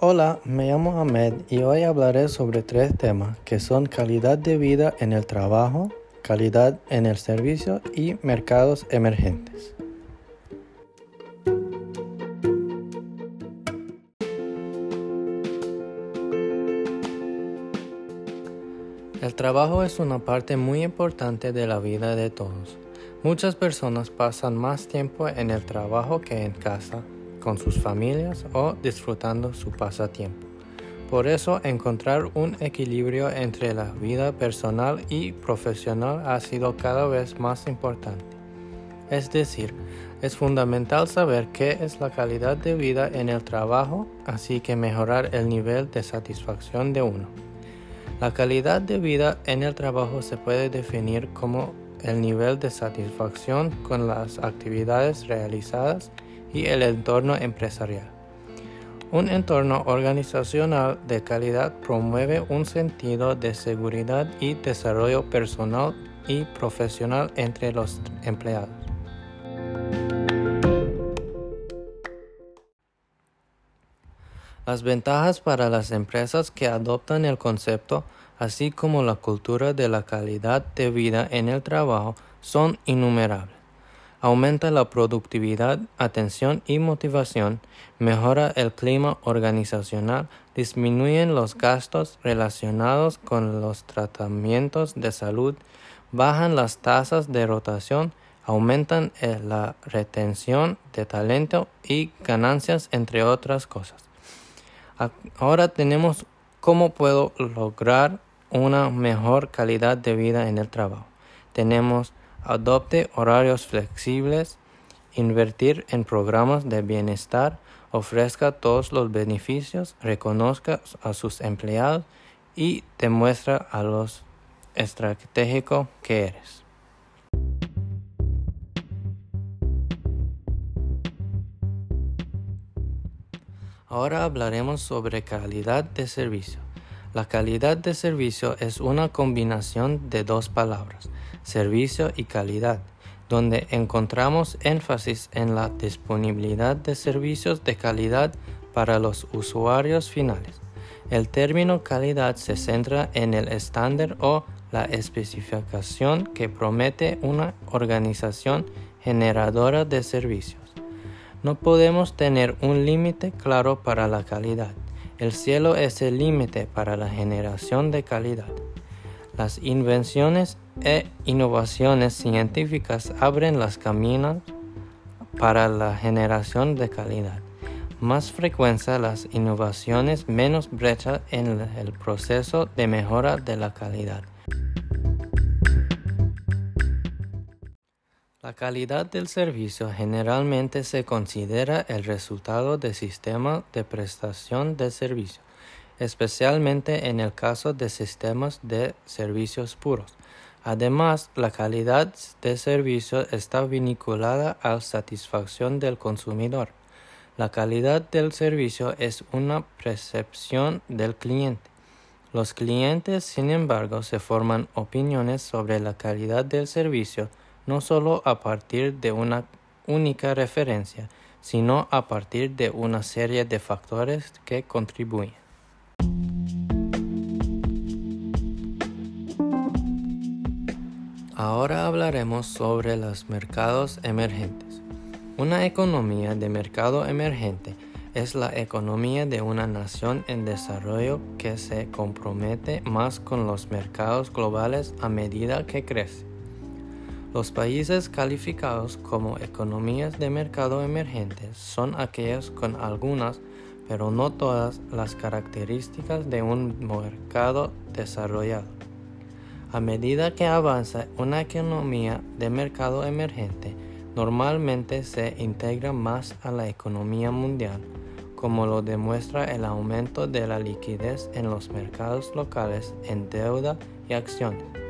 Hola, me llamo Ahmed y hoy hablaré sobre tres temas que son calidad de vida en el trabajo, calidad en el servicio y mercados emergentes. El trabajo es una parte muy importante de la vida de todos. Muchas personas pasan más tiempo en el trabajo que en casa, con sus familias o disfrutando su pasatiempo. Por eso encontrar un equilibrio entre la vida personal y profesional ha sido cada vez más importante. Es decir, es fundamental saber qué es la calidad de vida en el trabajo, así que mejorar el nivel de satisfacción de uno. La calidad de vida en el trabajo se puede definir como el nivel de satisfacción con las actividades realizadas y el entorno empresarial. Un entorno organizacional de calidad promueve un sentido de seguridad y desarrollo personal y profesional entre los empleados. Las ventajas para las empresas que adoptan el concepto, así como la cultura de la calidad de vida en el trabajo, son innumerables. Aumenta la productividad, atención y motivación, mejora el clima organizacional, disminuyen los gastos relacionados con los tratamientos de salud, bajan las tasas de rotación, aumentan eh, la retención de talento y ganancias, entre otras cosas. Ahora tenemos cómo puedo lograr una mejor calidad de vida en el trabajo. Tenemos adopte horarios flexibles, invertir en programas de bienestar, ofrezca todos los beneficios, reconozca a sus empleados y demuestra a los estratégico que eres. Ahora hablaremos sobre calidad de servicio. La calidad de servicio es una combinación de dos palabras, servicio y calidad, donde encontramos énfasis en la disponibilidad de servicios de calidad para los usuarios finales. El término calidad se centra en el estándar o la especificación que promete una organización generadora de servicios. No podemos tener un límite claro para la calidad. El cielo es el límite para la generación de calidad. Las invenciones e innovaciones científicas abren las caminos para la generación de calidad. Más frecuencia las innovaciones, menos brecha en el proceso de mejora de la calidad. La calidad del servicio generalmente se considera el resultado de sistemas de prestación de servicio, especialmente en el caso de sistemas de servicios puros. Además, la calidad de servicio está vinculada a la satisfacción del consumidor. La calidad del servicio es una percepción del cliente. Los clientes, sin embargo, se forman opiniones sobre la calidad del servicio no solo a partir de una única referencia, sino a partir de una serie de factores que contribuyen. Ahora hablaremos sobre los mercados emergentes. Una economía de mercado emergente es la economía de una nación en desarrollo que se compromete más con los mercados globales a medida que crece. Los países calificados como economías de mercado emergentes son aquellos con algunas, pero no todas, las características de un mercado desarrollado. A medida que avanza una economía de mercado emergente, normalmente se integra más a la economía mundial, como lo demuestra el aumento de la liquidez en los mercados locales en deuda y acciones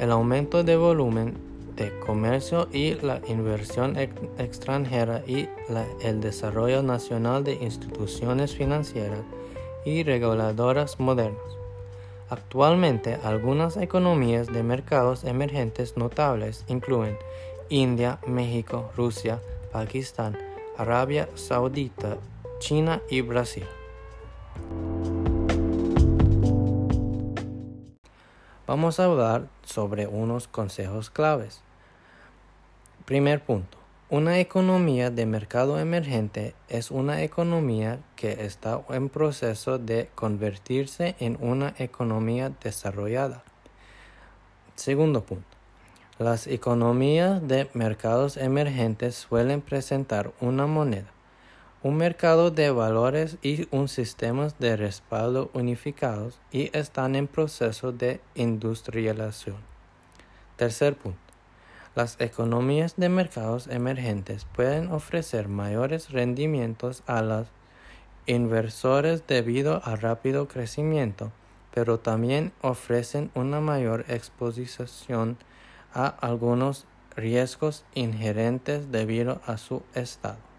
el aumento de volumen de comercio y la inversión extranjera y el desarrollo nacional de instituciones financieras y reguladoras modernas. Actualmente, algunas economías de mercados emergentes notables incluyen India, México, Rusia, Pakistán, Arabia Saudita, China y Brasil. Vamos a hablar sobre unos consejos claves. Primer punto. Una economía de mercado emergente es una economía que está en proceso de convertirse en una economía desarrollada. Segundo punto. Las economías de mercados emergentes suelen presentar una moneda un mercado de valores y un sistema de respaldo unificados y están en proceso de industrialización. Tercer punto. Las economías de mercados emergentes pueden ofrecer mayores rendimientos a los inversores debido al rápido crecimiento, pero también ofrecen una mayor exposición a algunos riesgos inherentes debido a su estado.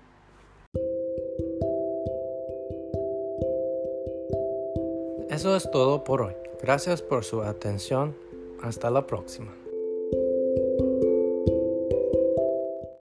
Eso es todo por hoy. Gracias por su atención. Hasta la próxima.